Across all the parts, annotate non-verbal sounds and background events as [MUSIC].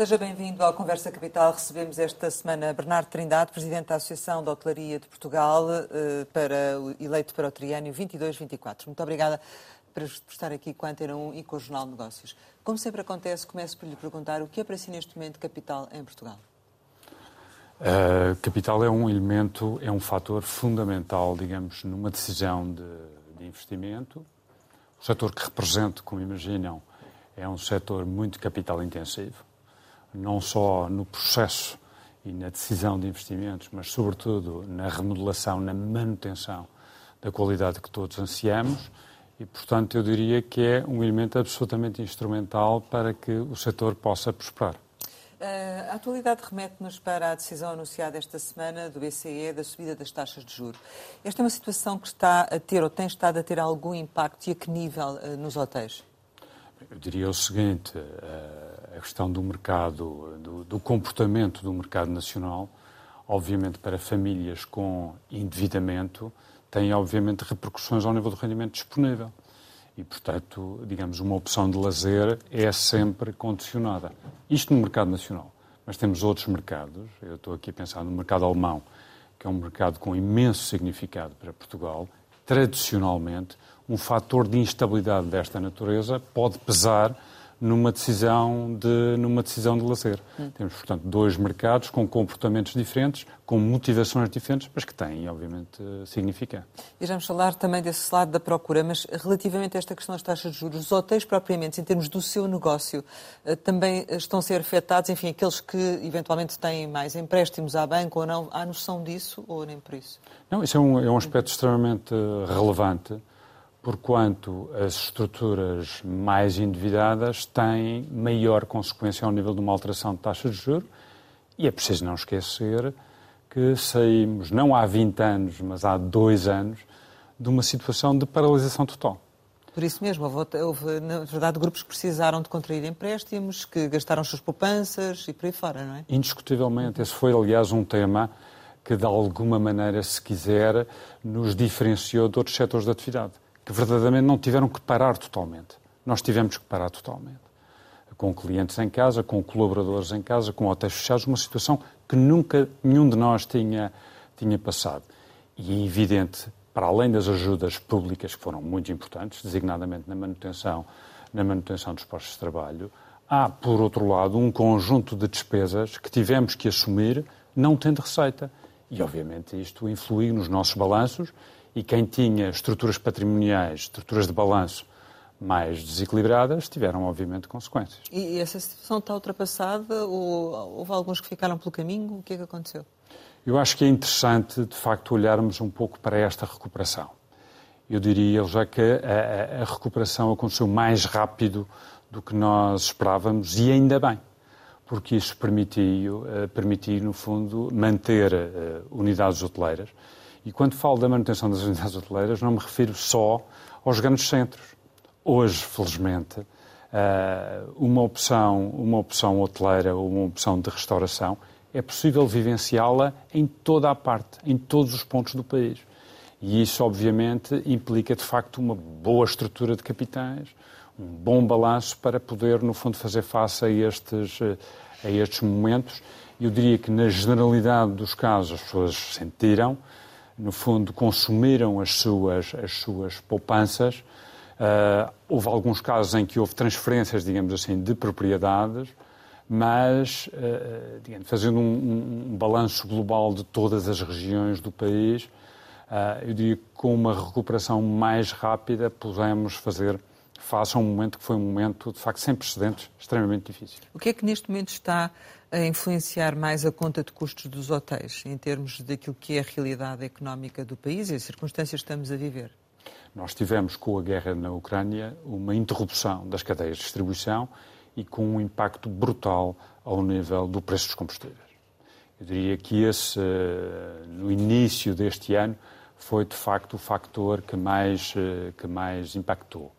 Seja bem-vindo ao Conversa Capital. Recebemos esta semana Bernardo Trindade, Presidente da Associação de Hotelaria de Portugal, eh, para, eleito para o triênio 22-24. Muito obrigada por estar aqui com a Antena 1 e com o Jornal de Negócios. Como sempre acontece, começo por lhe perguntar o que é para si neste momento capital em Portugal? Uh, capital é um elemento, é um fator fundamental, digamos, numa decisão de, de investimento. O setor que represento, como imaginam, é um setor muito capital intensivo, não só no processo e na decisão de investimentos, mas sobretudo na remodelação, na manutenção da qualidade que todos ansiamos e, portanto, eu diria que é um elemento absolutamente instrumental para que o setor possa prosperar. Eh, a atualidade remete-nos para a decisão anunciada esta semana do BCE da subida das taxas de juros. Esta é uma situação que está a ter ou tem estado a ter algum impacto e a que nível eh, nos hotéis? Eu diria o seguinte: eh, a questão do mercado, do, do comportamento do mercado nacional, obviamente para famílias com endividamento, tem obviamente repercussões ao nível do rendimento disponível. E, portanto, digamos, uma opção de lazer é sempre condicionada. Isto no mercado nacional. Mas temos outros mercados. Eu estou aqui a pensar no mercado alemão, que é um mercado com imenso significado para Portugal. Tradicionalmente, um fator de instabilidade desta natureza pode pesar numa decisão de, numa decisão de lazer. Hum. Temos, portanto, dois mercados com comportamentos diferentes, com motivações diferentes, mas que têm, obviamente, significado. E vamos falar também desse lado da procura, mas relativamente a esta questão das taxas de juros, os hotéis propriamente, em termos do seu negócio, eh, também estão a ser afetados, enfim, aqueles que eventualmente têm mais empréstimos à banca ou não, há noção disso ou nem por isso? Não, isso é um, é um aspecto extremamente relevante porquanto as estruturas mais endividadas têm maior consequência ao nível de uma alteração de taxa de juros e é preciso não esquecer que saímos, não há 20 anos, mas há dois anos, de uma situação de paralisação total. Por isso mesmo, houve, na verdade, grupos que precisaram de contrair empréstimos, que gastaram suas poupanças e por aí fora, não é? Indiscutivelmente. Esse foi, aliás, um tema que, de alguma maneira, se quiser, nos diferenciou de outros setores de atividade que verdadeiramente não tiveram que parar totalmente. Nós tivemos que parar totalmente. Com clientes em casa, com colaboradores em casa, com hotéis fechados, uma situação que nunca nenhum de nós tinha, tinha passado. E é evidente, para além das ajudas públicas, que foram muito importantes, designadamente na manutenção, na manutenção dos postos de trabalho, há, por outro lado, um conjunto de despesas que tivemos que assumir não tendo receita. E, obviamente, isto influi nos nossos balanços e quem tinha estruturas patrimoniais, estruturas de balanço mais desequilibradas, tiveram, obviamente, consequências. E essa situação está ultrapassada ou houve alguns que ficaram pelo caminho? O que é que aconteceu? Eu acho que é interessante, de facto, olharmos um pouco para esta recuperação. Eu diria já que a, a, a recuperação aconteceu mais rápido do que nós esperávamos e ainda bem, porque isso permitiu, uh, permitiu no fundo, manter uh, unidades hoteleiras e quando falo da manutenção das unidades hoteleiras, não me refiro só aos grandes centros. Hoje, felizmente, eh, uma opção, uma opção hoteleira ou uma opção de restauração é possível vivenciá-la em toda a parte, em todos os pontos do país. E isso, obviamente, implica, de facto, uma boa estrutura de capitães, um bom balanço para poder, no fundo, fazer face a estes, a estes momentos. Eu diria que, na generalidade dos casos, as pessoas sentiram, no fundo, consumiram as suas, as suas poupanças. Uh, houve alguns casos em que houve transferências, digamos assim, de propriedades, mas, uh, digamos, fazendo um, um, balanço global de todas as regiões do país, uh, eu diria que com uma recuperação mais rápida podemos fazer face a um momento que foi um momento, de facto, sem precedentes, extremamente difícil. O que é que neste momento está a influenciar mais a conta de custos dos hotéis, em termos daquilo que é a realidade económica do país e as circunstâncias que estamos a viver? Nós tivemos, com a guerra na Ucrânia, uma interrupção das cadeias de distribuição e com um impacto brutal ao nível do preço dos combustíveis. Eu diria que esse, no início deste ano, foi de facto o factor que mais, que mais impactou.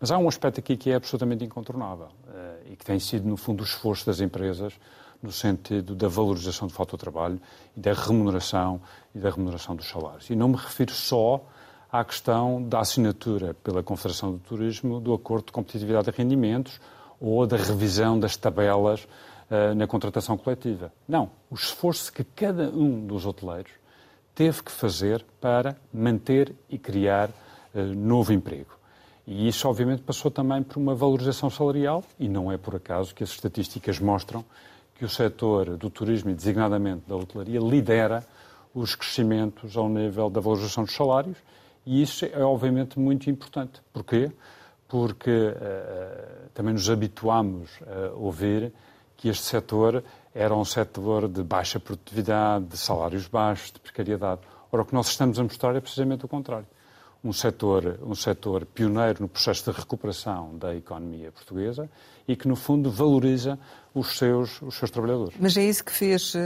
Mas há um aspecto aqui que é absolutamente incontornável eh, e que tem sido, no fundo, o esforço das empresas no sentido da valorização do fator trabalho e da remuneração e da remuneração dos salários. E não me refiro só à questão da assinatura pela Confederação do Turismo do Acordo de Competitividade de Rendimentos ou da revisão das tabelas uh, na contratação coletiva. Não. O esforço que cada um dos hoteleiros teve que fazer para manter e criar uh, novo emprego. E isso, obviamente, passou também por uma valorização salarial, e não é por acaso que as estatísticas mostram que o setor do turismo e, designadamente, da hotelaria, lidera os crescimentos ao nível da valorização dos salários, e isso é, obviamente, muito importante. Porquê? Porque uh, também nos habituamos a ouvir que este setor era um setor de baixa produtividade, de salários baixos, de precariedade. Ora, o que nós estamos a mostrar é precisamente o contrário um setor, um setor pioneiro no processo de recuperação da economia portuguesa e que, no fundo, valoriza os seus, os seus trabalhadores. Mas é isso que fez uh,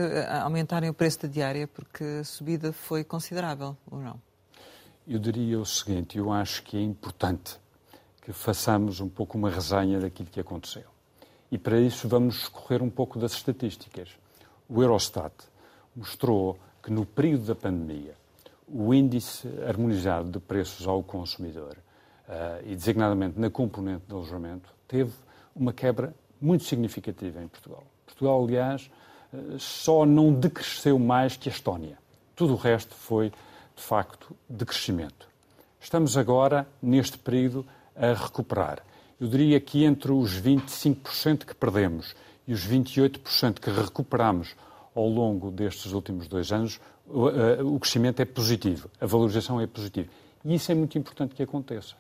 aumentarem o preço da diária, porque a subida foi considerável, ou não? Eu diria o seguinte, eu acho que é importante que façamos um pouco uma resenha daquilo que aconteceu. E para isso vamos escorrer um pouco das estatísticas. O Eurostat mostrou que no período da pandemia, o índice harmonizado de preços ao consumidor, uh, e designadamente na componente de alojamento, teve uma quebra muito significativa em Portugal. Portugal, aliás, uh, só não decresceu mais que a Estónia. Tudo o resto foi, de facto, decrescimento. Estamos agora, neste período, a recuperar. Eu diria que entre os 25% que perdemos e os 28% que recuperamos ao longo destes últimos dois anos, o crescimento é positivo, a valorização é positiva. E isso é muito importante que aconteça,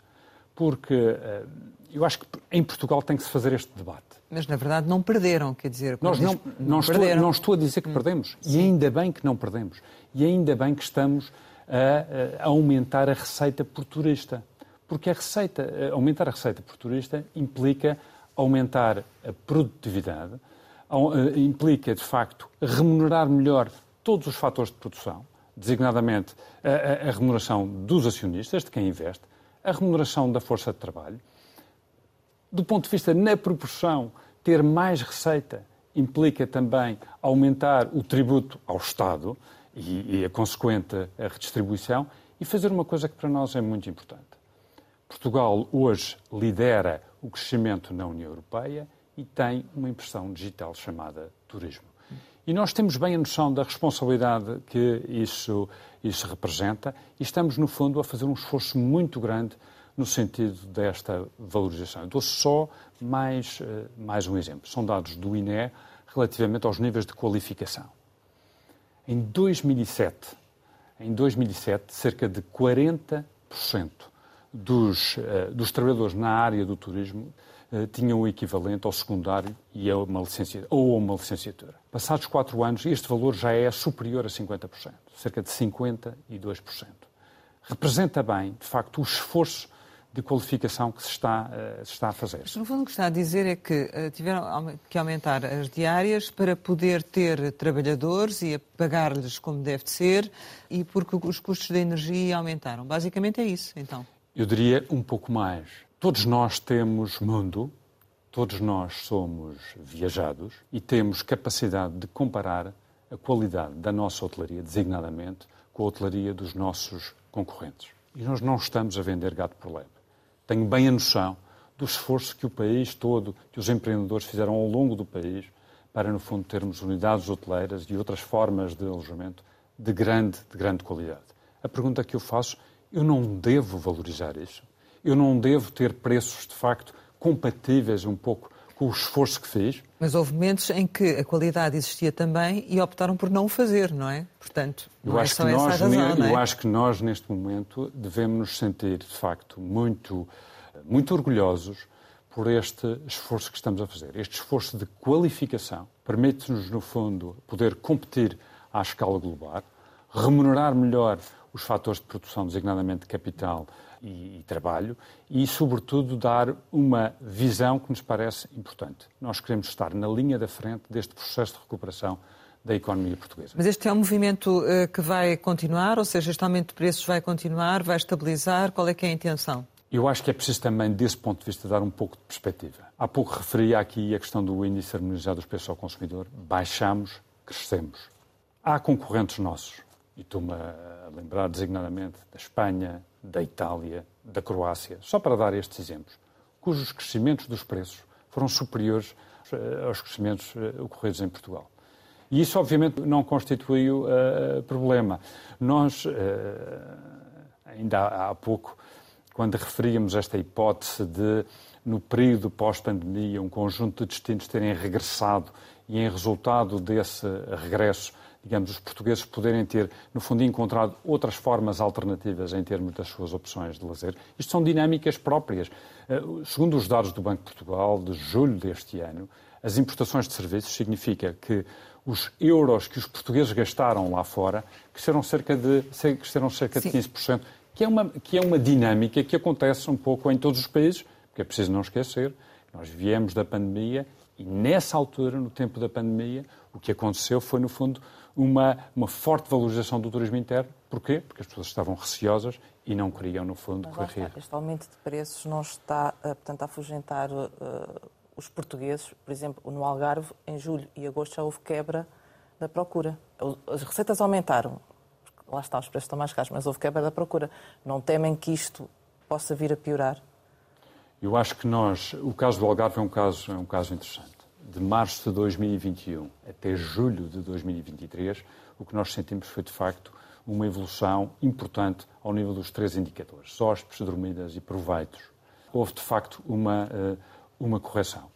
porque eh, eu acho que em Portugal tem que se fazer este debate. Mas, na verdade, não perderam, quer dizer... Nós não, não, não, estou, não, estou, a dizer que hum. perdemos, e ainda bem que não perdemos, e ainda bem que estamos a, a aumentar a receita por turista, porque a receita, aumentar a receita por turista implica aumentar a produtividade, eh, implica, de facto, remunerar melhor todos os fatores de produção, designadamente a, a, a, remuneração dos acionistas, de quem investe, a remuneração da força de trabalho. Do ponto de vista na proporção, ter mais receita implica também aumentar o tributo ao Estado e, e a consequente a redistribuição e fazer uma coisa que para nós é muito importante. Portugal hoje lidera o crescimento na União Europeia e tem uma impressão digital chamada turismo. E nós temos bem a noção da responsabilidade que isso, isso representa e estamos, no fundo, a fazer um esforço muito grande no sentido desta valorização. Eu dou só mais, eh, mais um exemplo. São dados do INE relativamente aos níveis de qualificação. Em 2007, em 2007 cerca de 40% dos, eh, dos trabalhadores na área do turismo tinham o equivalente ao secundário e a uma licenciatura, ou a uma licenciatura. Passados quatro anos, este valor já é superior a 50%, cerca de 52%. Representa bem, de facto, o esforço de qualificação que se está, uh, se está a fazer. Mas, no fundo, o que está a dizer é que uh, tiveram que aumentar as diárias para poder ter trabalhadores e pagar-lhes como deve ser e porque os custos da energia aumentaram. Basicamente é isso, então. Eu diria um pouco mais. Todos nós temos mundo, todos nós somos viajados e temos capacidade de comparar a qualidade da nossa hotelaria, designadamente, com a hotelaria dos nossos concorrentes. E nós não estamos a vender gato por lebre. Tenho bem a noção do esforço que o país todo, que os empreendedores fizeram ao longo do país, para, no fundo, termos unidades hoteleiras e outras formas de alojamento de grande, de grande qualidade. A pergunta que eu faço, eu não devo valorizar isso? Eu não devo ter preços, de facto, compatíveis um pouco com o esforço que fiz. Mas houve momentos em que a qualidade existia também e optaram por não o fazer, não é? Portanto, eu não é acho é que nós, razão, ne... é? Eu acho que nós, neste momento, devemos nos sentir, de facto, muito, muito orgulhosos por este esforço que estamos a fazer. Este esforço de qualificação permite-nos, no fundo, poder competir à escala global, remunerar melhor os fatores de produção, designadamente capital, e, e, trabalho e, sobretudo, dar uma visão que nos parece importante. Nós queremos estar na linha da frente deste processo de recuperação da economia portuguesa. Mas este é um movimento uh, que vai continuar, ou seja, este aumento de preços vai continuar, vai estabilizar? Qual é que é a intenção? Eu acho que é preciso também, desse ponto de vista, dar um pouco de perspectiva. Há pouco referia aqui a questão do índice harmonizado dos preços ao consumidor. Baixamos, crescemos. Há concorrentes nossos, e estou-me a lembrar designadamente da Espanha, da Itália, da Croácia, só para dar estes exemplos, cujos crescimentos dos preços foram superiores aos crescimentos ocorridos em Portugal. E isso, obviamente, não constituiu uh, problema. Nós, uh, ainda há, há pouco, quando referíamos esta hipótese de, no período pós-pandemia, um conjunto de destinos terem regressado e, em resultado desse regresso, digamos, os portugueses poderem ter, no fundo, encontrado outras formas alternativas em termos das suas opções de lazer. Isto são dinâmicas próprias. Segundo os dados do Banco de Portugal, de julho deste ano, as importações de serviços significa que os euros que os portugueses gastaram lá fora cresceram cerca de, cresceram cerca de 15%, que é, uma, que é uma dinâmica que acontece um pouco em todos os países, porque é preciso não esquecer, nós viemos da pandemia e nessa altura, no tempo da pandemia, o que aconteceu foi, no fundo, uma, uma forte valorização do turismo interno. Porquê? Porque as pessoas estavam receosas e não queriam, no fundo, correr. Este aumento de preços não está, eh, portanto, a afugentar uh, os portugueses, por exemplo, no Algarve, em julho e agosto já houve quebra da procura. As receitas aumentaram, lá está, os preços estão mais caros, mas houve quebra da procura. Não temem que isto possa vir a piorar? Eu acho que nós, o caso do Algarve é um caso, é um caso interessante. De março de 2021 até julho de 2023, o que nós sentimos foi, de facto, uma evolução importante ao nível dos três indicadores, hóspedes, dormidas e proveitos. Houve, de facto, uma uh, uma correção.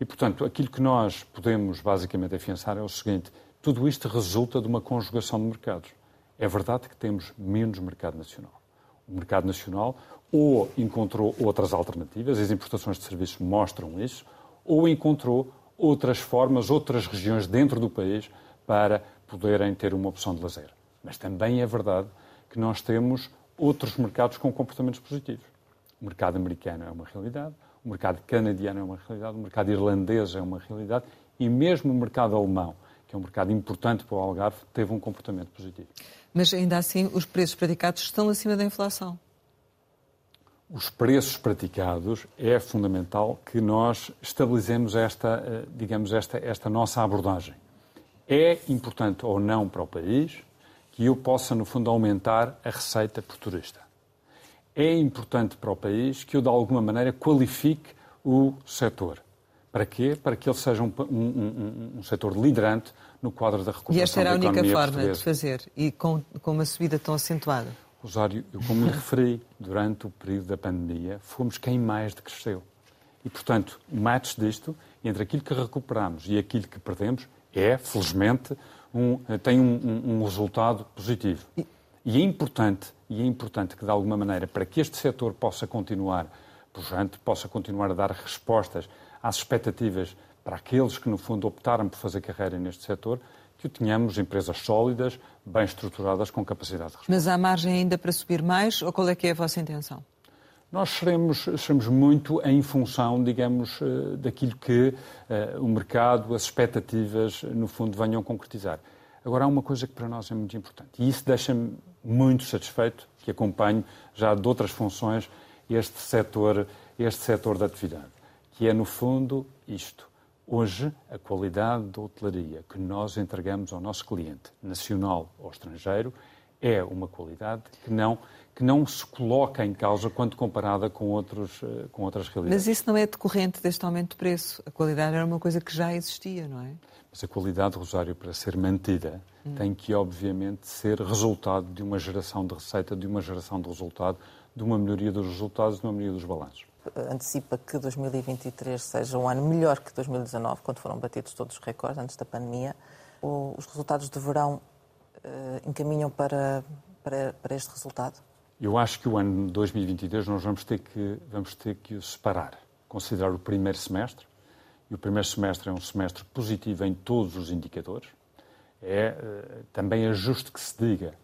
E, portanto, aquilo que nós podemos basicamente afiançar é o seguinte: tudo isto resulta de uma conjugação de mercados. É verdade que temos menos mercado nacional. O mercado nacional ou encontrou outras alternativas, as importações de serviços mostram isso, ou encontrou outras formas, outras regiões dentro do país para poderem ter uma opção de lazer. Mas também é verdade que nós temos outros mercados com comportamentos positivos. O mercado americano é uma realidade, o mercado canadiano é uma realidade, o mercado irlandês é uma realidade e mesmo o mercado alemão, que é um mercado importante para o Algarve, teve um comportamento positivo. Mas ainda assim, os preços praticados estão acima da inflação. Os preços praticados é fundamental que nós estabilizemos esta, eh, digamos, esta, esta nossa abordagem. É importante ou não para o país que eu possa, no fundo, aumentar a receita por turista é importante para o país que eu, de alguma maneira, qualifique o setor. Para quê? Para que ele seja um, um, um, um setor liderante no quadro da recuperação E esta era a única forma portuguesa. de fazer, e com, com uma subida tão acentuada? Rosário, eu, como me referi, durante o período da pandemia, fomos quem mais decresceu. E, portanto, o match disto, entre aquilo que recuperamos e aquilo que perdemos, é, felizmente, um, tem um, um, resultado positivo. E... e é importante e é importante que, de alguma maneira, para que este setor possa continuar pujante, possa continuar a dar respostas às expectativas para aqueles que, no fundo, optaram por fazer carreira neste setor, que tenhamos empresas sólidas, bem estruturadas, com capacidade de resposta. Mas há margem ainda para subir mais ou qual é que é a vossa intenção? Nós seremos, seremos muito em função, digamos, eh, daquilo que uh, o mercado, as expectativas, no fundo, venham concretizar. Agora, há uma coisa que para nós é muito importante, e isso deixa-me muito satisfeito, que acompanho já de outras funções este setor, este setor da atividade, que é, no fundo, isto. Hoje, a qualidade da hotelaria que nós entregamos ao nosso cliente, nacional ou estrangeiro, é uma qualidade que não, que não se coloca em causa quando comparada com, outros, eh, com outras realidades. Mas isso não é decorrente deste aumento de preço. A qualidade era uma coisa que já existia, não é? Mas a qualidade, Rosário, para ser mantida, hum. tem que, obviamente, ser resultado de uma geração de receita, de uma geração de resultado, de uma melhoria dos resultados, de uma melhoria dos balanços. Antecipa que 2023 seja um ano melhor que 2019, quando foram batidos todos os recordes antes da pandemia. Os resultados de verão uh, encaminham para, para, para este resultado? Eu acho que o ano de 2022 nós vamos ter que, vamos ter que o separar. Considerar o primeiro semestre, e o primeiro semestre é um semestre positivo em todos os indicadores. É uh, também é justo que se diga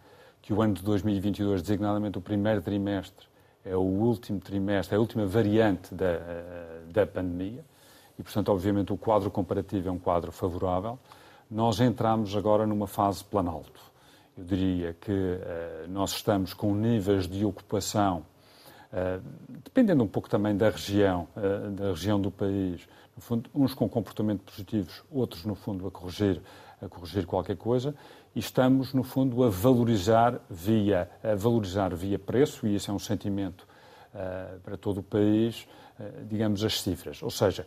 que o ano de 2022, designadamente o primeiro trimestre, é o último trimestre, é a última variante da, uh, da pandemia e, portanto, obviamente, o quadro comparativo é um quadro favorável. Nós entramos agora numa fase planalto. Eu diria que uh, nós estamos com níveis de ocupação, dependendo um pouco também da região, da região do país, no fundo, uns com comportamento positivos, outros, no fundo, a corrigir, a corrigir qualquer coisa, e estamos, no fundo, a valorizar via, a valorizar via preço, e esse é um sentimento uh, para todo o país, uh, digamos, as cifras. Ou seja,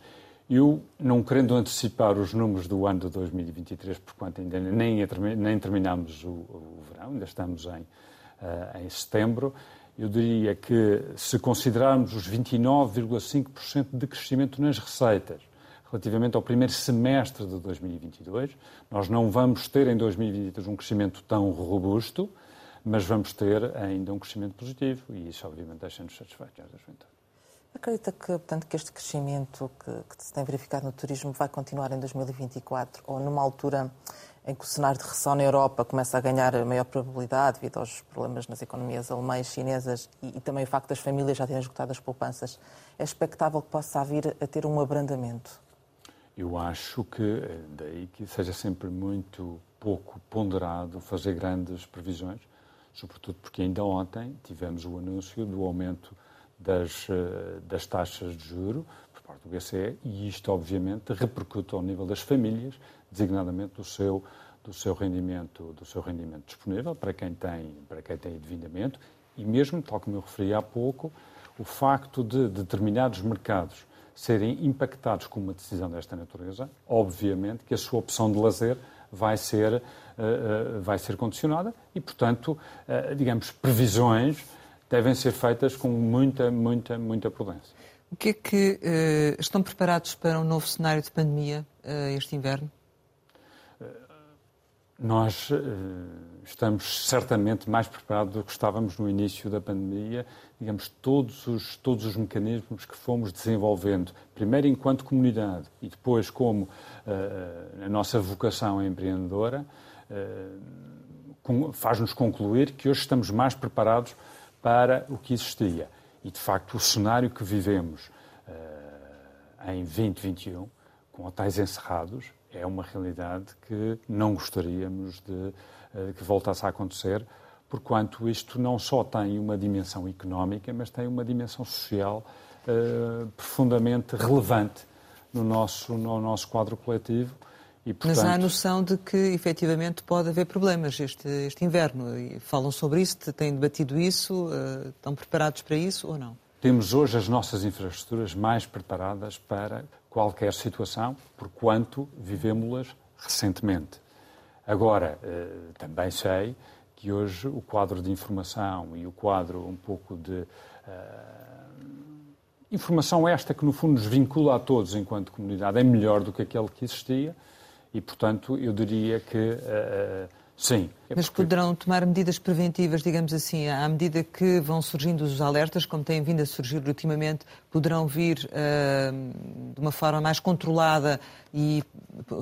Eu, não querendo antecipar os números do ano de 2023, porquanto ainda nem, nem terminamos o, o verão, ainda estamos em, uh, em setembro, eu diria que se considerarmos os 29,5% de crescimento nas receitas relativamente ao primeiro semestre de 2022, nós não vamos ter em 2023 um crescimento tão robusto, mas vamos ter ainda um crescimento positivo e isso obviamente deixa-nos satisfeitos. Acredita que, portanto, que este crescimento que, que, se tem verificado no turismo vai continuar em 2024 ou numa altura em que o cenário de recessão na Europa começa a ganhar maior probabilidade devido aos problemas nas economias alemãs, chinesas e, e também o facto das famílias já terem esgotado as poupanças, é expectável que possa vir a ter um abrandamento? Eu acho que, eh, daí que seja sempre muito pouco ponderado fazer grandes previsões, sobretudo porque ainda ontem tivemos o anúncio do aumento das, eh, das taxas de juro por parte do BCE e isto, obviamente, repercute ao nível das famílias, designadamente do seu, do seu, rendimento, do seu rendimento disponível para quem, tem, para quem tem endividamento e mesmo, tal como eu referi há pouco, o facto de determinados mercados serem impactados com uma decisão desta natureza, obviamente que a sua opção de lazer vai ser, uh, uh, vai ser condicionada e, portanto, uh, digamos, previsões devem ser feitas com muita, muita, muita prudência. O que é que estão preparados para um novo cenário de pandemia este inverno? Nós uh, estamos certamente mais preparados do que estávamos no início da pandemia. Digamos, todos os, todos os mecanismos que fomos desenvolvendo, primeiro enquanto comunidade e depois como a nossa vocação empreendedora, faz-nos concluir que hoje estamos mais preparados para o que existia. E, de facto, o cenário que vivemos uh, em 2021, com hotéis encerrados, é uma realidade que não gostaríamos de uh, que voltasse a acontecer, porquanto isto não só tem uma dimensão económica, mas tem uma dimensão social uh, profundamente relevante no nosso, no nosso quadro coletivo e, portanto... Mas há a noção de que, efetivamente, pode haver problemas este, este inverno. E falam sobre isso, têm debatido isso, uh, estão preparados para isso ou não? Temos hoje as nossas infraestruturas mais preparadas para qualquer situação, por quanto vivemos-las recentemente. Agora, uh, também sei que hoje o quadro de informação e o quadro um pouco de. Uh, informação esta que, no fundo, nos vincula a todos enquanto comunidade é melhor do que aquele que existia e, portanto, eu diria que uh, sim. É Mas porque... poderão tomar medidas preventivas, digamos assim, à medida que vão surgindo os alertas, como têm vindo a surgir ultimamente, poderão vir uh, de uma forma mais controlada e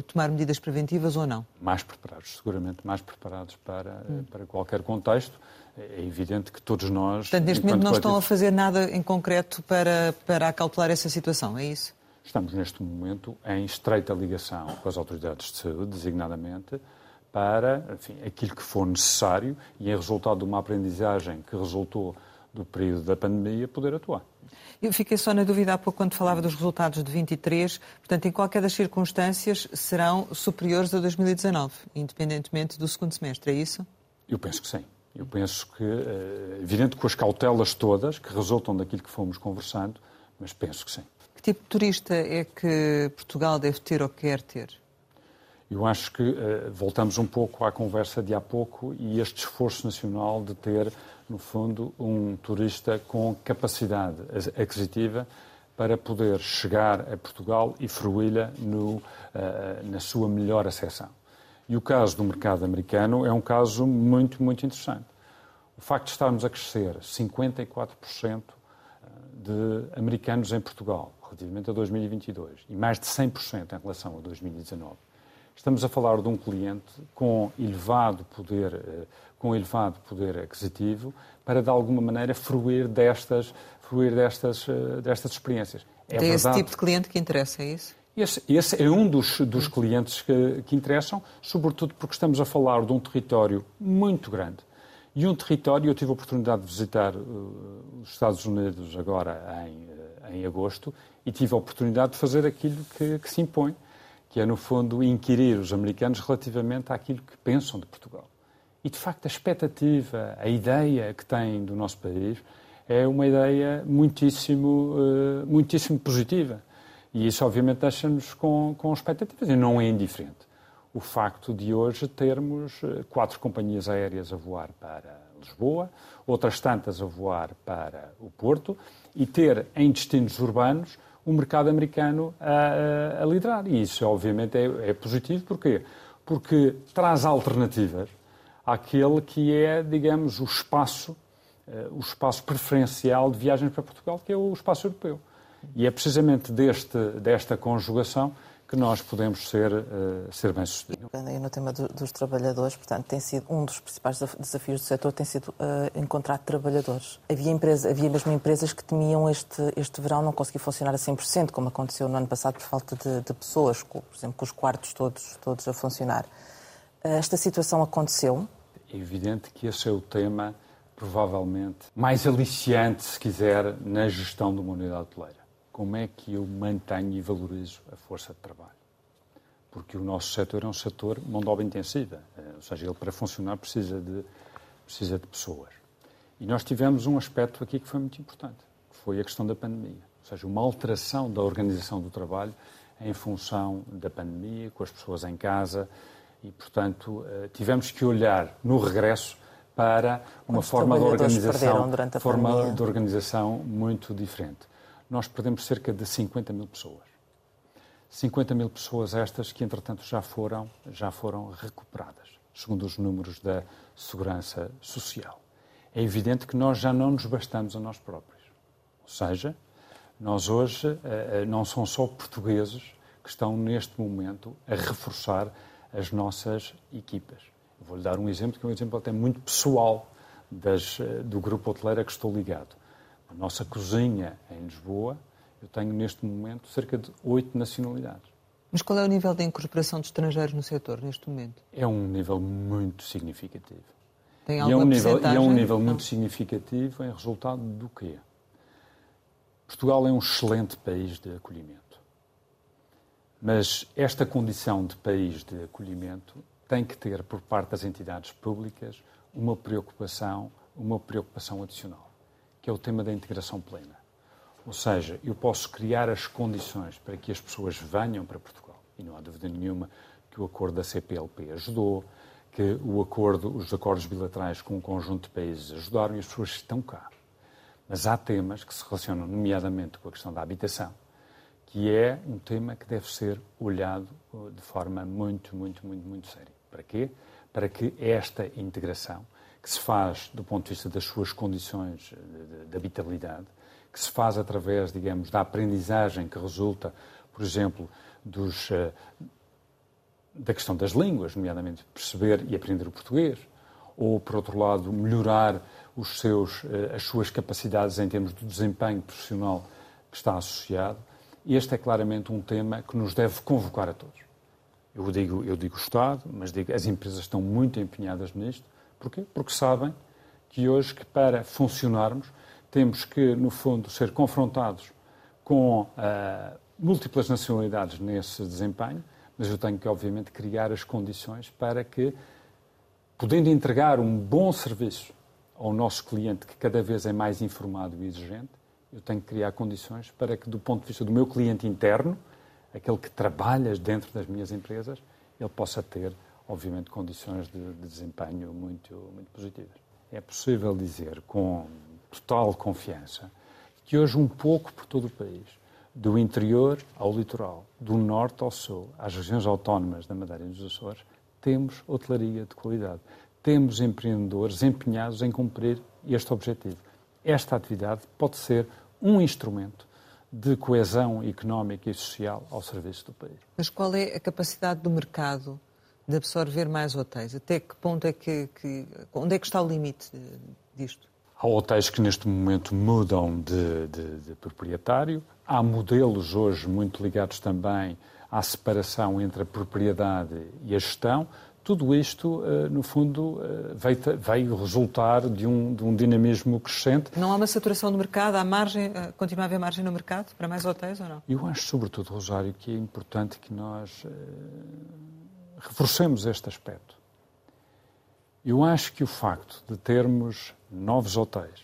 tomar medidas preventivas ou não? Mais preparados, seguramente mais preparados para, hum. para qualquer contexto. É evidente que todos nós. Portanto, neste momento não estão a fazer nada em concreto para, para acautelar essa situação, é isso? Estamos, neste momento, em estreita ligação com as autoridades de saúde, designadamente, para enfim, aquilo que for necessário e, em resultado de uma aprendizagem que resultou do período da pandemia, poder atuar. Eu fiquei só na dúvida há pouco quando falava dos resultados de 23. Portanto, em qualquer das circunstâncias, serão superiores a 2019, independentemente do segundo semestre, é isso? Eu penso que sim. Eu penso que, é evidente com as cautelas todas que resultam daquilo que fomos conversando, mas penso que sim tipo de turista é que Portugal deve ter ou quer ter? Eu acho que uh, voltamos um pouco à conversa de há pouco e este esforço nacional de ter, no fundo, um turista com capacidade aquisitiva para poder chegar a Portugal e fruí-la uh, na sua melhor acessão. E o caso do mercado americano é um caso muito, muito interessante. O facto de estarmos a crescer 54% de americanos em Portugal, relativamente a 2022, e mais de 100% em relação a 2019. Estamos a falar de um cliente com elevado poder, eh, com elevado poder aquisitivo para, de alguma maneira, fruir destas, fruir destas, eh, destas experiências. É, é esse tipo de cliente que interessa, é isso? Esse, esse é um dos, dos clientes que, que interessam, sobretudo porque estamos a falar de um território muito grande, e um território, eu tive a oportunidade de visitar uh, os Estados Unidos agora em, uh, em agosto e tive a oportunidade de fazer aquilo que, que, se impõe, que é, no fundo, inquirir os americanos relativamente àquilo que pensam de Portugal. E, de facto, a expectativa, a ideia que têm do nosso país é uma ideia muitíssimo, uh, muitíssimo positiva. E isso, obviamente, deixa-nos com, com expectativas. E não é indiferente o facto de hoje termos eh, quatro companhias aéreas a voar para Lisboa, outras tantas a voar para o Porto, e ter em destinos urbanos o mercado americano a, a, liderar. E isso, obviamente, é, é positivo. Porquê? Porque traz alternativas àquele que é, digamos, o espaço, uh, o espaço preferencial de viagens para Portugal, que é o espaço europeu. E é precisamente deste, desta conjugação que nós podemos ser, uh, ser bem-sucedidos. E no tema do, dos trabalhadores, portanto, tem sido um dos principais desafios do setor tem sido uh, encontrar trabalhadores. Havia, empresa, havia mesmo empresas que temiam este, este verão não conseguir funcionar a 100%, como aconteceu no ano passado por falta de, de pessoas, com, por exemplo, com os quartos todos, todos a funcionar. Uh, esta situação aconteceu? É evidente que esse é o tema, provavelmente, mais aliciante, se quiser, na gestão de uma unidade hoteleira como é que eu mantenho e valorizo a força de trabalho. Porque o nosso setor é um setor mão de obra intensiva, eh, ou seja, ele para funcionar precisa de, precisa de pessoas. E nós tivemos um aspecto aqui que foi muito importante, que foi a questão da pandemia. Ou seja, uma alteração da organização do trabalho em função da pandemia, com as pessoas em casa, e, portanto, eh, tivemos que olhar no regresso para uma forma de organização, forma de organização muito diferente nós perdemos cerca de 50 mil pessoas. 50 mil pessoas estas que, entretanto, já foram, já foram recuperadas, segundo os números da Segurança Social. É evidente que nós já não nos bastamos a nós próprios. Ou seja, nós hoje eh, eh, não são só portugueses que estão neste momento a reforçar as nossas equipas. Vou-lhe dar um exemplo que é um exemplo até muito pessoal das, eh, do grupo hoteleiro a que estou ligado a nossa cozinha em Lisboa, eu tenho neste momento cerca de oito nacionalidades. Mas qual é o nível de incorporação de estrangeiros no setor neste momento? É um nível muito significativo. Tem alguma e é um nível, e é um nível muito significativo em resultado do quê? Portugal é um excelente país de acolhimento. Mas esta condição de país de acolhimento tem que ter, por parte das entidades públicas, uma preocupação, uma preocupação adicional que é o tema da integração plena. Ou seja, eu posso criar as condições para que as pessoas venham para Portugal. E não há dúvida nenhuma que o acordo da CPLP ajudou, que o acordo, os acordos bilaterais com um conjunto de países ajudaram e as pessoas estão cá. Mas há temas que se relacionam, nomeadamente, com a questão da habitação, que é um tema que deve ser olhado uh, de forma muito, muito, muito, muito séria. Para quê? Para que esta integração que se faz do ponto de vista das suas condições de, de habitabilidade, que se faz através, digamos, da aprendizagem que resulta, por exemplo, dos, uh, da questão das línguas, nomeadamente perceber e aprender o português, ou, por outro lado, melhorar os seus, uh, as suas capacidades em termos de desempenho profissional que está associado. Este é claramente um tema que nos deve convocar a todos. Eu digo, eu digo Estado, mas digo as empresas estão muito empenhadas nisto Porquê? Porque sabem que hoje, que para funcionarmos, temos que, no fundo, ser confrontados com uh, múltiplas nacionalidades nesse desempenho, mas eu tenho que, obviamente, criar as condições para que, podendo entregar um bom serviço ao nosso cliente, que cada vez é mais informado e exigente, eu tenho que criar condições para que, do ponto de vista do meu cliente interno, aquele que trabalha dentro das minhas empresas, ele possa ter obviamente, condições de, de desempenho muito, muito positivas. É possível dizer com total confiança que hoje, um pouco por todo o país, do interior ao litoral, do norte ao sul, às regiões autónomas da Madeira e dos Açores, temos hotelaria de qualidade. Temos empreendedores empenhados em cumprir este objetivo. Esta atividade pode ser um instrumento de coesão económica e social ao serviço do país. Mas qual é a capacidade do mercado de absorver mais hotéis? Até que ponto é que, que onde é que está o limite disto? Há hotéis que neste momento mudam de, de, de, proprietário. Há modelos hoje muito ligados também à separação entre a propriedade e a gestão. Tudo isto, eh, no fundo, eh, veio, veio resultar de um, de um, dinamismo crescente. Não há uma saturação do mercado? Há margem, eh, continua a haver margem no mercado para mais hotéis ou não? Eu acho, sobretudo, Rosário, que é importante que nós reforcemos este aspecto. Eu acho que o facto de termos novos hotéis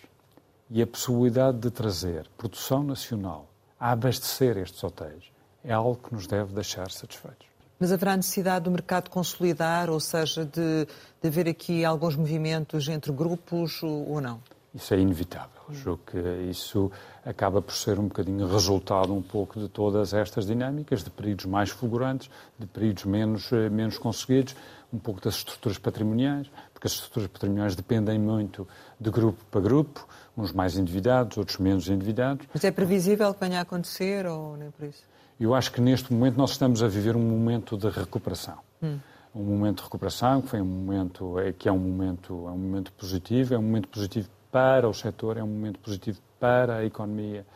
e a possibilidade de trazer produção nacional a abastecer estes hotéis é algo que nos deve deixar satisfeitos. Mas haverá necessidade do mercado consolidar, ou seja, de, de haver aqui alguns movimentos entre grupos ou não? Isso é inevitável. Julgo que isso acaba por ser um bocadinho resultado um pouco de todas estas dinâmicas, de períodos mais fulgurantes, de períodos menos, eh, menos conseguidos, um pouco das estruturas patrimoniais, porque as estruturas patrimoniais dependem muito de grupo para grupo, uns mais endividados, outros menos endividados. Mas é previsível que venha a acontecer ou nem por isso? Eu acho que neste momento nós estamos a viver um momento de recuperação. Hum. Um momento de recuperação que foi um momento é, que é um momento é um momento positivo, é um momento positivo para o setor, é um momento positivo para a economia,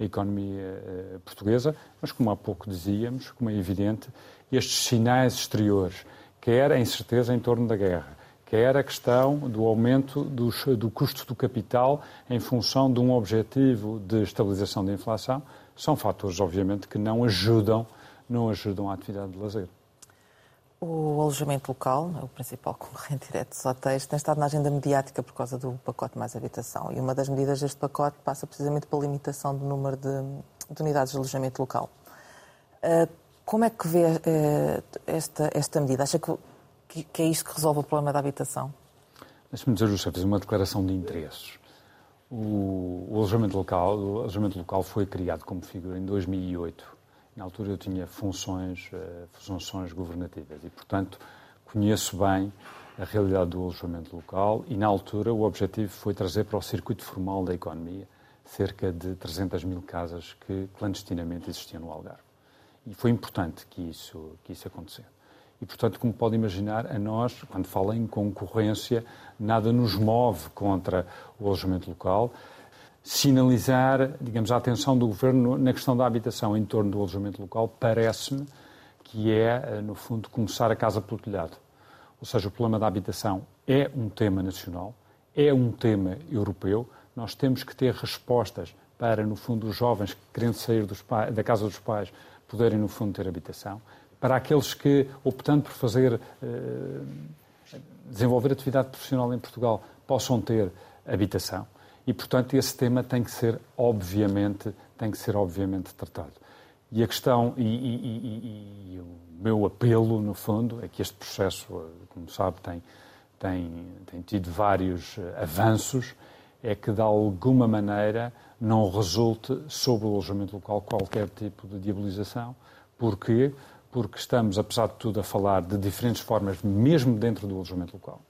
a economia eh, portuguesa, mas como há pouco dizíamos, como é evidente, estes sinais exteriores, quer a incerteza em torno da guerra, quer a questão do aumento dos, do custo do capital em função de um objetivo de estabilização da inflação, são fatores, obviamente, que não ajudam, não ajudam a atividade de lazer. O alojamento local, o principal [LAUGHS] concorrente direto dos hotéis, tem estado na agenda mediática por causa do pacote mais habitação. E uma das medidas deste pacote passa precisamente pela limitação do número de, de unidades de alojamento local. Uh, como é que vê uh, esta, esta medida? Acha que, que, que, é isto que resolve o problema da habitação? Deixe-me dizer, José, fazer uma declaração de interesses. O, o, alojamento local, o alojamento local foi criado como figura em 2008. Na altura eu tinha funções, uh, funções governativas e, portanto, conheço bem a realidade do alojamento local e, na altura, o objetivo foi trazer para o circuito formal da economia cerca de 300 mil casas que clandestinamente existiam no Algarve. E foi importante que isso, que isso acontecesse. E, portanto, como pode imaginar, a nós, quando fala em concorrência, nada nos move contra o alojamento local. Sinalizar, digamos, a atenção do Governo na questão da habitação em torno do alojamento local parece-me que é, no fundo, começar a casa pelo telhado. Ou seja, o problema da habitação é um tema nacional, é um tema europeu. Nós temos que ter respostas para, no fundo, os jovens que, querendo sair pais, da casa dos pais, poderem, no fundo, ter habitação para aqueles que, optando por fazer, eh, desenvolver atividade profissional em Portugal, possam ter habitação. E, portanto, esse tema tem que ser, obviamente, tem que ser, obviamente, tratado. E a questão, e, e, e, e o meu apelo, no fundo, é que este processo, como sabe, tem, tem, tem tido vários eh, avanços, é que, de alguma maneira, não resulte sobre o alojamento local qualquer tipo de diabolização, porque porque estamos, apesar de tudo, a falar de diferentes formas, mesmo dentro do alojamento local.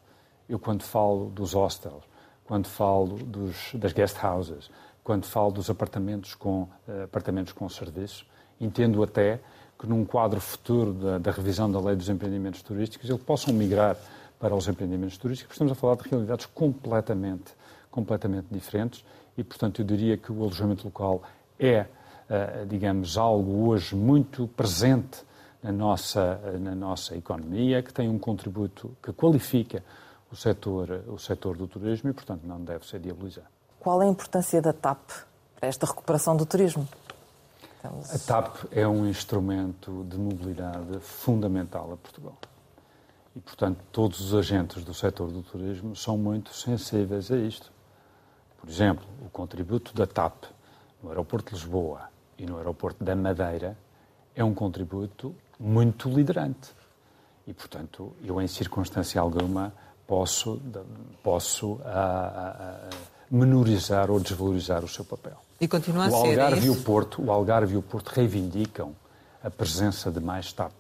Eu, quando falo dos hostels, quando falo dos, das guest houses, quando falo dos apartamentos com, uh, apartamentos com serviço, entendo até que num quadro futuro da, da, revisão da lei dos empreendimentos turísticos, eles possam migrar para os empreendimentos turísticos, estamos a falar de realidades completamente, completamente diferentes e, portanto, eu diria que o alojamento local é, uh, digamos, algo hoje muito presente na nossa, na nossa economia, que tem um contributo que qualifica o setor, o setor do turismo e, portanto, não deve ser diabolizado. Qual é a importância da TAP para esta recuperação do turismo? Estamos... A TAP é um instrumento de mobilidade fundamental a Portugal. E, portanto, todos os agentes do setor do turismo são muito sensíveis a isto. Por exemplo, o contributo da TAP no aeroporto de Lisboa e no aeroporto da Madeira é um contributo muito liderante. E, portanto, eu, em circunstância alguma, posso, posso a, a, a menorizar ou desvalorizar o seu papel. E continua a o ser Algarve e o Porto, O Algarve e o Porto reivindicam a presença de mais TAP.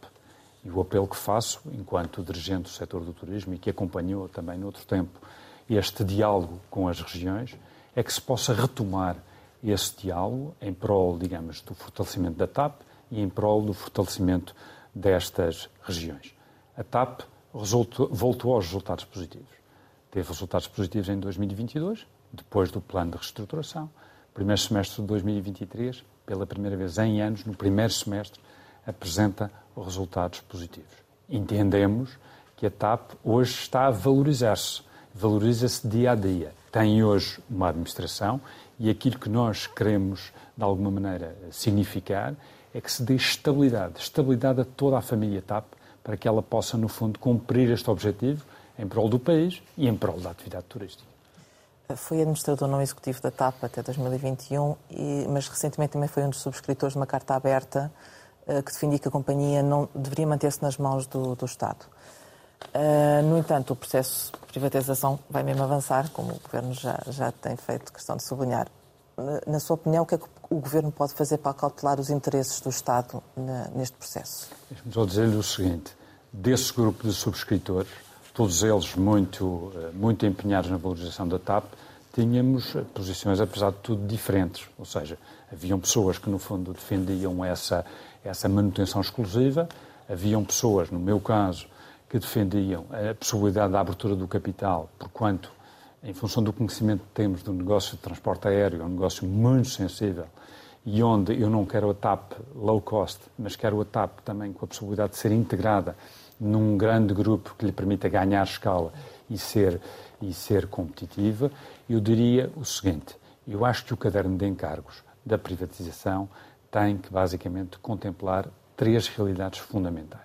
E o apelo que faço, enquanto dirigente do setor do turismo e que acompanhou também, no outro tempo, este diálogo com as regiões, é que se possa retomar esse diálogo em prol, digamos, do fortalecimento da TAP e em prol do fortalecimento destas regiões. A TAP resultou, voltou aos resultados positivos. Teve resultados positivos em 2022, depois do plano de reestruturação. Primeiro semestre de 2023, pela primeira vez em anos, no primeiro semestre, apresenta resultados positivos. Entendemos que a TAP hoje está a valorizar-se, valoriza-se dia a dia. Tem hoje uma administração e aquilo que nós queremos, de alguma maneira, significar é que se dê estabilidade, estabilidade a toda a família TAP, para que ela possa, no fundo, cumprir este objetivo em prol do país e em prol da atividade turística. Foi administrador não executivo da TAP até 2021, e, mas recentemente também foi um dos subscritores de uma carta aberta uh, que defendia que a companhia não deveria manter-se nas mãos do, do Estado. Uh, no entanto, o processo de privatização vai mesmo avançar, como o Governo já, já tem feito questão de sublinhar. Na, na sua opinião, o que é que o Governo pode fazer para cautelar os interesses do Estado na, neste processo? Deixe-me só dizer-lhe o seguinte: desse grupo de subscritores, todos eles muito, eh, muito empenhados na valorização da TAP, tínhamos posições, apesar de tudo, diferentes. Ou seja, haviam pessoas que, no fundo, defendiam essa, essa manutenção exclusiva, haviam pessoas, no meu caso, que defendiam a possibilidade da abertura do capital, porquanto, em função do conhecimento que temos do negócio de transporte aéreo, é um negócio muito sensível e onde eu não quero a TAP low cost, mas quero a TAP também com a possibilidade de ser integrada num grande grupo que lhe permita ganhar escala e ser, e ser competitiva, eu diria o seguinte: eu acho que o caderno de encargos da privatização tem que basicamente contemplar três realidades fundamentais.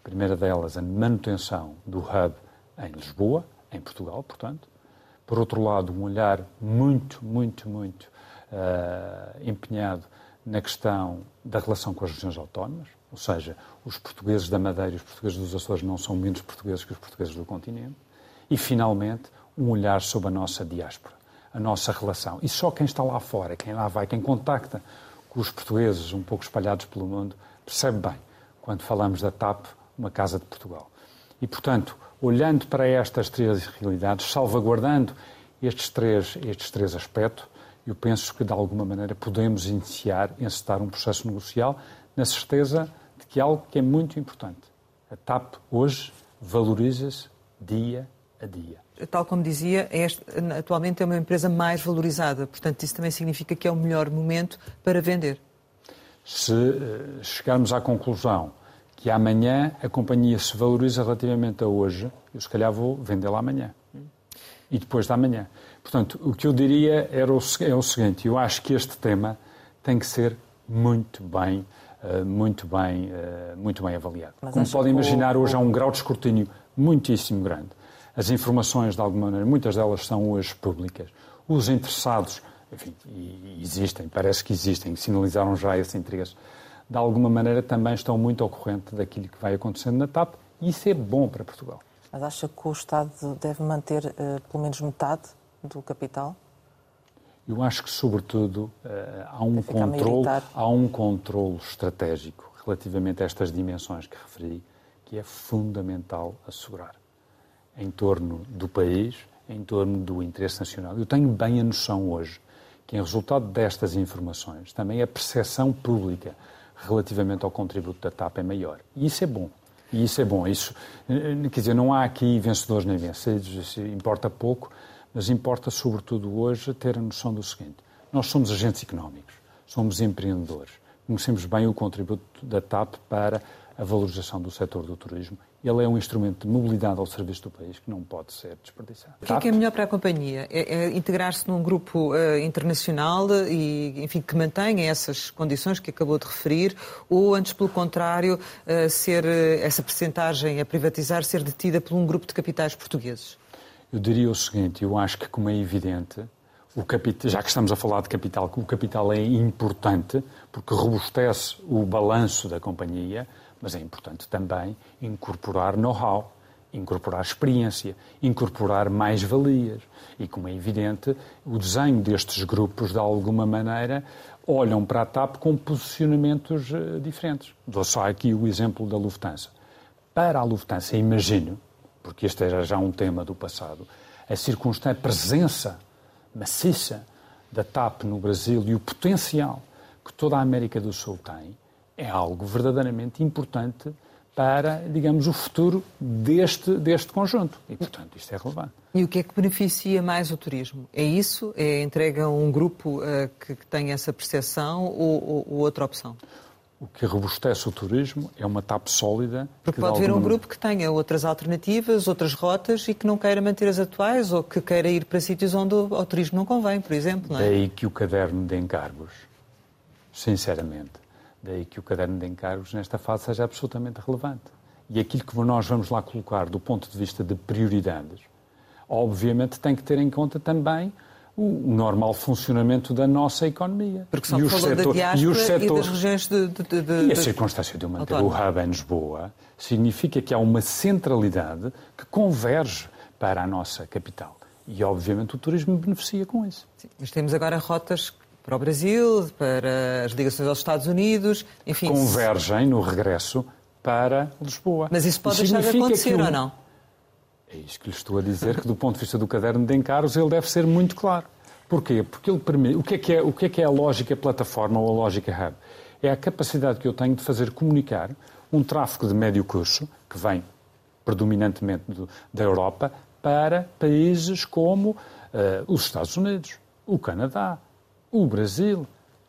A primeira delas, a manutenção do hub em Lisboa, em Portugal, portanto. Por outro lado, um olhar muito, muito, muito uh, empenhado na questão da relação com as regiões autónomas, ou seja, os portugueses da Madeira e os portugueses dos Açores não são menos portugueses que os portugueses do continente. E, finalmente, um olhar sobre a nossa diáspora, a nossa relação. E só quem está lá fora, quem lá vai, quem contacta com os portugueses um pouco espalhados pelo mundo, percebe bem, quando falamos da TAP, uma Casa de Portugal. E, portanto, olhando para estas três realidades, salvaguardando estes três, estes três aspectos, eu penso que, de alguma maneira, podemos iniciar, encetar um processo negocial na certeza que é algo que é muito importante. A TAP, hoje, valoriza-se dia a dia. Tal como dizia, é este, atualmente é uma empresa mais valorizada. Portanto, isso também significa que é o melhor momento para vender. Se uh, chegarmos à conclusão que amanhã a companhia se valoriza relativamente a hoje, eu se calhar vou vendê-la amanhã. E depois da manhã. Portanto, o que eu diria era o, é o seguinte: eu acho que este tema tem que ser muito bem, muito bem, uh, muito bem avaliado. Mas Como podem imaginar, o... hoje há um grau de escrutínio muitíssimo grande. As informações, de alguma maneira, muitas delas são hoje públicas. Os interessados, enfim, existem, parece que existem, sinalizaram já esse interesse de alguma maneira, também estão muito ao corrente daquilo que vai acontecendo na TAP e isso é bom para Portugal. Mas acha que o Estado deve manter uh, pelo menos metade do capital? Eu acho que, sobretudo, uh, há, um controle, há um controle estratégico relativamente a estas dimensões que referi, que é fundamental assegurar em torno do país, em torno do interesse nacional. Eu tenho bem a noção hoje que, em resultado destas informações, também a percepção pública relativamente ao contributo da TAP é maior. E isso é bom. E isso é bom. Isso, quer dizer, não há aqui vencedores nem vencidos, isso importa pouco, mas importa sobretudo hoje ter a noção do seguinte: nós somos agentes económicos, somos empreendedores, conhecemos bem o contributo da TAP para a valorização do setor do turismo ele é um instrumento de mobilidade ao serviço do país que não pode ser desperdiçado. O que é, que é melhor para a companhia? É, é integrar-se num grupo uh, internacional e, enfim, que mantenha essas condições que acabou de referir, ou antes, pelo contrário, uh, ser essa percentagem a privatizar ser detida por um grupo de capitais portugueses? Eu diria o seguinte: eu acho que, como é evidente, o capital, já que estamos a falar de capital, o capital é importante porque robustece o balanço da companhia mas é importante também incorporar know-how, incorporar experiência, incorporar mais-valias. E, como é evidente, o desenho destes grupos, de alguma maneira, olham para a TAP com posicionamentos eh, diferentes. Dou só aqui o exemplo da Lufthansa. Para a Lufthansa, imagino, porque este era já um tema do passado, a circunstância, a presença maciça da TAP no Brasil e o potencial que toda a América do Sul tem, é algo verdadeiramente importante para, digamos, o futuro deste, deste conjunto. E, portanto, isto é relevante. E o que é que beneficia mais o turismo? É isso? É entrega a um grupo uh, que, que, tem essa percepção ou, ou, outra opção? O que robustece o turismo é uma TAP sólida. Porque pode haver um grupo que tenha outras alternativas, outras rotas e que não queira manter as atuais ou que queira ir para sítios onde o turismo não convém, por exemplo. É? Daí que o caderno de encargos, sinceramente, Daí que o caderno de encargos, nesta fase, seja absolutamente relevante. E aquilo que nós vamos lá colocar do ponto de vista de prioridades, obviamente tem que ter em conta também o normal funcionamento da nossa economia. Porque só falou setor, da e, os setores, e das regiões de, de, de, E a circunstância de eu manter autónomo. o hub em Lisboa significa que há uma centralidade que converge para a nossa capital. E, obviamente, o turismo beneficia com isso. Sim, mas temos agora rotas para o Brasil, para as ligações aos Estados Unidos, enfim... Convergem no regresso para Lisboa. Mas isso pode deixar de acontecer ou não? É isso que lhe estou a dizer, que do ponto de vista do caderno de encargos ele deve ser muito claro. Porquê? Porque ele permite... O que, é que é, o que é que é a lógica plataforma ou a lógica hub? É a capacidade que eu tenho de fazer comunicar um tráfego de médio curso, que vem predominantemente do, da Europa, para países como uh, os Estados Unidos, o Canadá, o Brasil,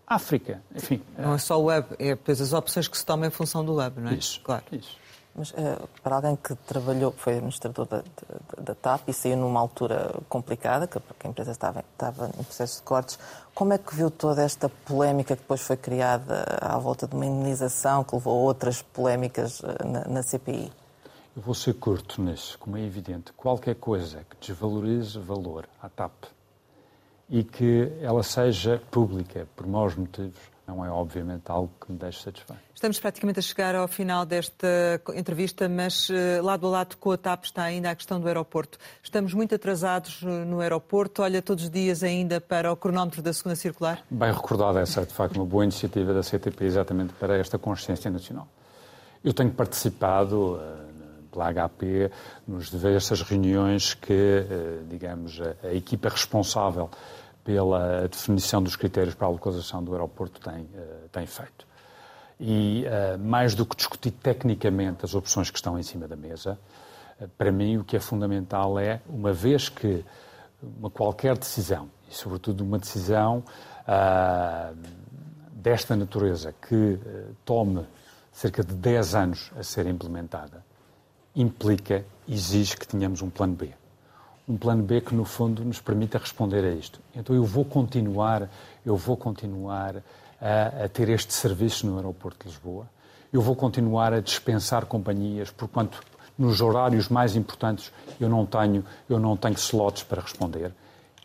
África, enfim. Não é só o web, é depois as opções que se tomam em função do web, não é? Isso, claro. Isso. Mas uh, para alguém que trabalhou, foi administrador da, da, da, TAP e saiu numa altura complicada, que, a empresa estava, estava em processo de cortes, como é que viu toda esta polémica que depois foi criada à volta de uma indenização que levou a outras polémicas uh, na, na, CPI? Eu vou ser curto nisso, como é evidente. Qualquer coisa que desvalorize valor à TAP e que ela seja pública por maus motivos não é, obviamente, algo que me deixe satisfeito. Estamos praticamente a chegar ao final desta entrevista, mas uh, lado a lado com a TAP está ainda a questão do aeroporto. Estamos muito atrasados eh, no aeroporto. Olha todos os dias ainda para o cronómetro da segunda circular? Bem recordada, essa é de facto uma boa iniciativa da CTP exatamente para esta consciência nacional. Eu tenho participado uh, pela HP nos diversas reuniões que, digamos, a equipa responsável pela definição dos critérios para a localização do aeroporto tem, uh, tem feito. E uh, mais do que discutir tecnicamente as opções que estão em cima da mesa, uh, para mim o que é fundamental é, uma vez que uma qualquer decisão, e sobretudo uma decisão desta natureza que tome cerca de 10 anos a ser implementada, implica, exige que tenhamos um plano B um plano B que no fundo nos permita responder a isto. Então eu vou continuar, eu vou continuar a, a ter este serviço no aeroporto de Lisboa. Eu vou continuar a dispensar companhias, porquanto nos horários mais importantes eu não tenho, eu não tenho slots para responder.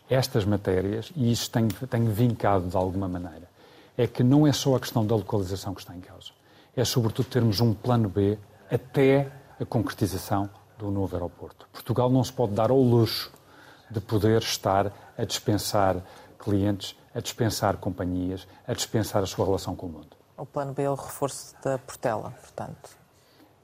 Estas matérias, e isso tenho, tenho vincado de alguma maneira, é que não é só a questão da localização que está em causa. É sobretudo termos um plano B até a concretização do novo aeroporto. Portugal não se pode dar ao luxo de poder estar a dispensar clientes, a dispensar companhias, a dispensar a sua relação com o mundo. O plano B é o reforço da Portela, portanto.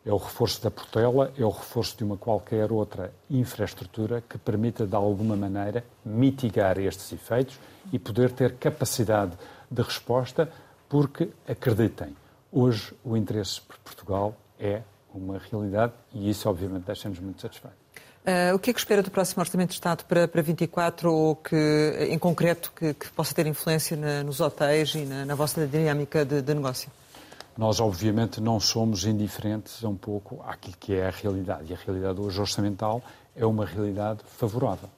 É o reforço da Portela, é o reforço de uma qualquer outra infraestrutura que permita, de alguma maneira, mitigar estes efeitos e poder ter capacidade de resposta, porque, acreditem, hoje o interesse por Portugal é uma realidade e isso, obviamente, deixa-nos muito satisfeitos. Uh, o que é que espera do próximo Orçamento de Estado para, para 24 ou que, em concreto, que, que possa ter influência na, nos hotéis e na, na vossa dinâmica de, de, negócio? Nós, obviamente, não somos indiferentes um pouco àquilo que é a realidade. E a realidade hoje orçamental é uma realidade favorável.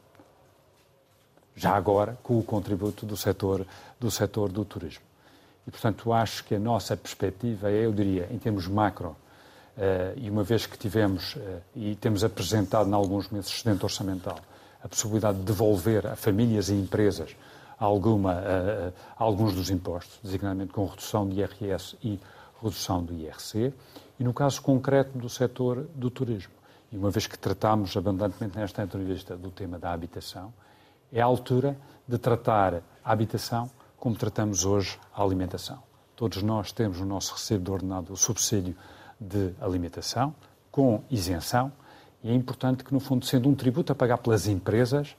Já agora, com o contributo do setor do, setor do turismo. E, portanto, acho que a nossa perspectiva é, eu diria, em termos macro, e uma vez que tivemos uh, e temos apresentado em alguns meses excedente orçamental a possibilidade de devolver a famílias e empresas alguma, uh, alguns dos impostos, designadamente com redução de IRS e redução do IRC, e no caso concreto do setor do turismo. E uma vez que tratamos abundantemente nesta entrevista do tema da habitação, é a altura de tratar a habitação como tratamos hoje a alimentação. Todos nós temos no nosso recebo de ordenado o subsídio de alimentação, com isenção, e é importante que, no fundo, sendo um tributo a pagar pelas empresas,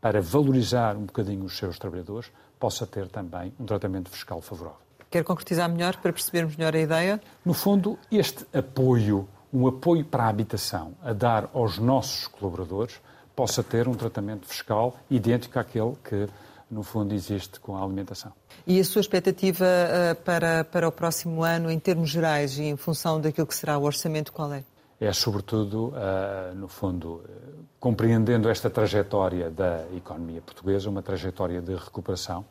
para valorizar um bocadinho os seus trabalhadores, possa ter também um tratamento fiscal favorável. Quer concretizar melhor para percebermos melhor a ideia? No fundo, este apoio, um apoio para a habitação, a dar aos nossos colaboradores, possa ter um tratamento fiscal idêntico àquele que no fundo, existe com a alimentação. E a sua expectativa uh, para, para o próximo ano, em termos gerais e em função daquilo que será o orçamento, qual é? É, sobretudo, uh, no fundo, uh, compreendendo esta trajetória da economia portuguesa, uma trajetória de recuperação,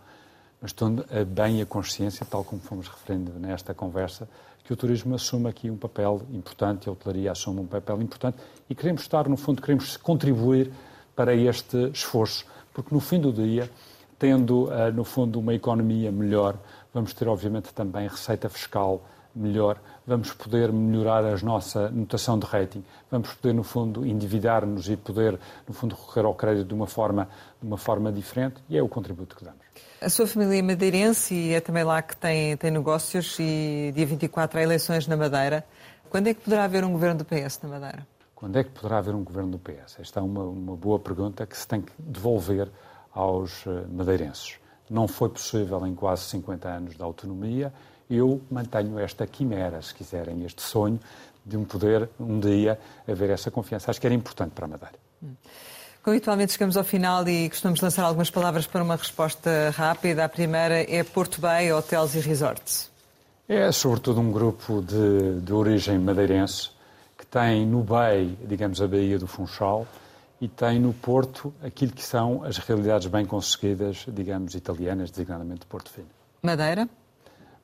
mas tendo bem a consciência, tal como fomos referindo nesta conversa, que o turismo assume aqui um papel importante, a hotelaria assume um papel importante e queremos estar, no fundo, queremos contribuir para este esforço, porque no fim do dia, tendo, no fundo, uma economia melhor, vamos ter, obviamente, também receita fiscal melhor, vamos poder melhorar a nossa notação de rating, vamos poder, no fundo, endividar-nos e poder, no fundo, recorrer ao crédito de uma forma, de uma forma diferente e é o contributo que damos. A sua família é madeirense e é também lá que tem, tem negócios e dia 24 há eleições na Madeira. Quando é que poderá haver um governo do PS na Madeira? Quando é que poderá haver um governo do PS? Esta é uma, uma boa pergunta que se tem que devolver aos eh, madeirenses. Não foi possível em quase 50 anos de autonomia eu mantenho esta quimera, se quiserem, este sonho de um poder, um dia, haver essa confiança. Acho que era importante para a Madeira. Hum. Habitualmente chegamos ao final e costumamos lançar algumas palavras para uma resposta rápida. A primeira é Porto Bay, Hotels e Resorts. É sobretudo um grupo de, de origem madeirense que tem no Bay, digamos, a Baía do Funchal e tem no Porto aquilo que são as realidades bem conseguidas, digamos, italianas, designadamente de Porto Filho. Madeira?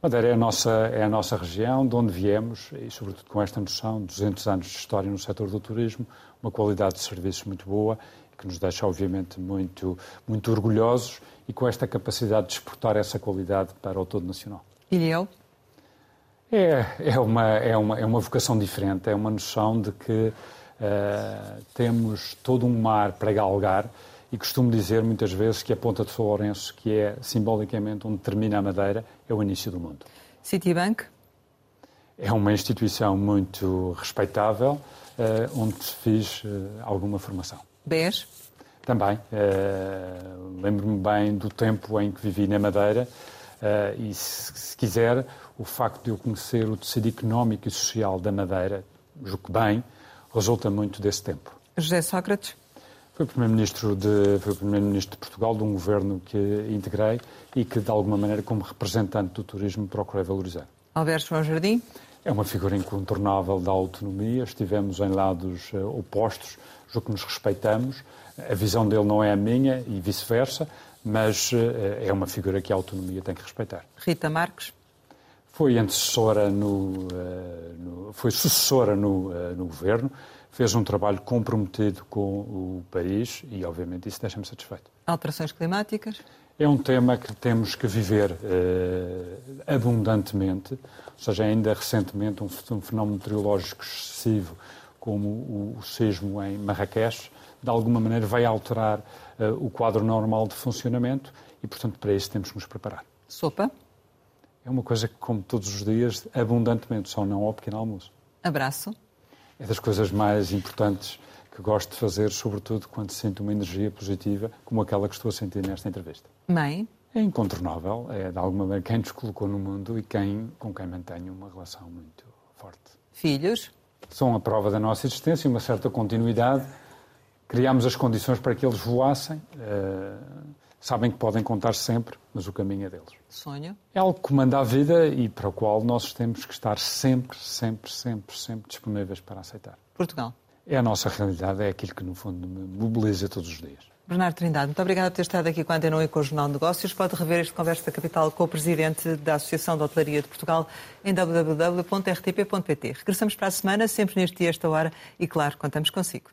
Madeira é a, nossa, é a nossa região, de onde viemos, e sobretudo com esta noção de 200 anos de história no setor do turismo, uma qualidade de serviços muito boa, que nos deixa, obviamente, muito, muito orgulhosos e com esta capacidade de exportar essa qualidade para o todo nacional. Eu? É, é, uma, é, uma, é uma vocação diferente, é uma noção de que uh, temos todo um mar para galgar e costumo dizer muitas vezes que a Ponta de São Lourenço, que é simbolicamente onde termina a Madeira, é o início do mundo. Citibank? É uma instituição muito respeitável, uh, onde fiz uh, alguma formação. BES? Também. Lembro-me bem do tempo em que vivi na Madeira e, se, se, quiser, o facto de eu conhecer o tecido económico e social da Madeira, julgo bem, resulta muito desse tempo. José Sócrates? Foi primeiro-ministro de, foi primeiro-ministro de Portugal, de um governo que integrei e que, de alguma maneira, como representante do turismo, procurei valorizar. Alberto João Jardim? É uma figura incontornável da autonomia. Estivemos em lados uh, opostos, julgo que nos respeitamos. A visão dele não é a minha e vice-versa, mas uh, é uma figura que a autonomia tem que respeitar. Rita Marques? Foi antecessora no, uh, no foi sucessora no, no governo fez um trabalho comprometido com o país e, obviamente, isso deixa-me satisfeito. Alterações climáticas? É um tema que temos que viver uh, abundantemente, ou seja, ainda recentemente um, um fenómeno meteorológico excessivo como o, o sismo em Marrakech, de alguma maneira vai alterar uh, o quadro normal de funcionamento e, portanto, para isso temos que nos preparar. Sopa? É uma coisa que, como todos os dias, abundantemente, só não ao pequeno almoço. Abraço? é das coisas mais importantes que gosto de fazer, sobretudo quando sinto uma energia positiva, como aquela que estou a sentir nesta entrevista. Mãe? É incontornável, é de alguma maneira quem nos colocou no mundo e quem, com quem mantenho uma relação muito forte. Filhos? São a prova da nossa existência, uma certa continuidade. Criámos as condições para que eles voassem. Uh, sabem que podem contar sempre, mas o caminho é deles. Sonho? É algo que comanda a vida e para o qual nós temos que estar sempre, sempre, sempre, sempre disponíveis para aceitar. Portugal? É a nossa realidade, é aquilo que no fundo me mobiliza todos os dias. Bernardo Trindade, muito obrigada por ter estado aqui com a Antena e com o Jornal de Negócios. Pode rever este Conversa da Capital com o Presidente da Associação de Hotelaria de Portugal em www.rtp.pt. Regressamos para a semana, sempre neste dia, esta hora, e claro, contamos consigo.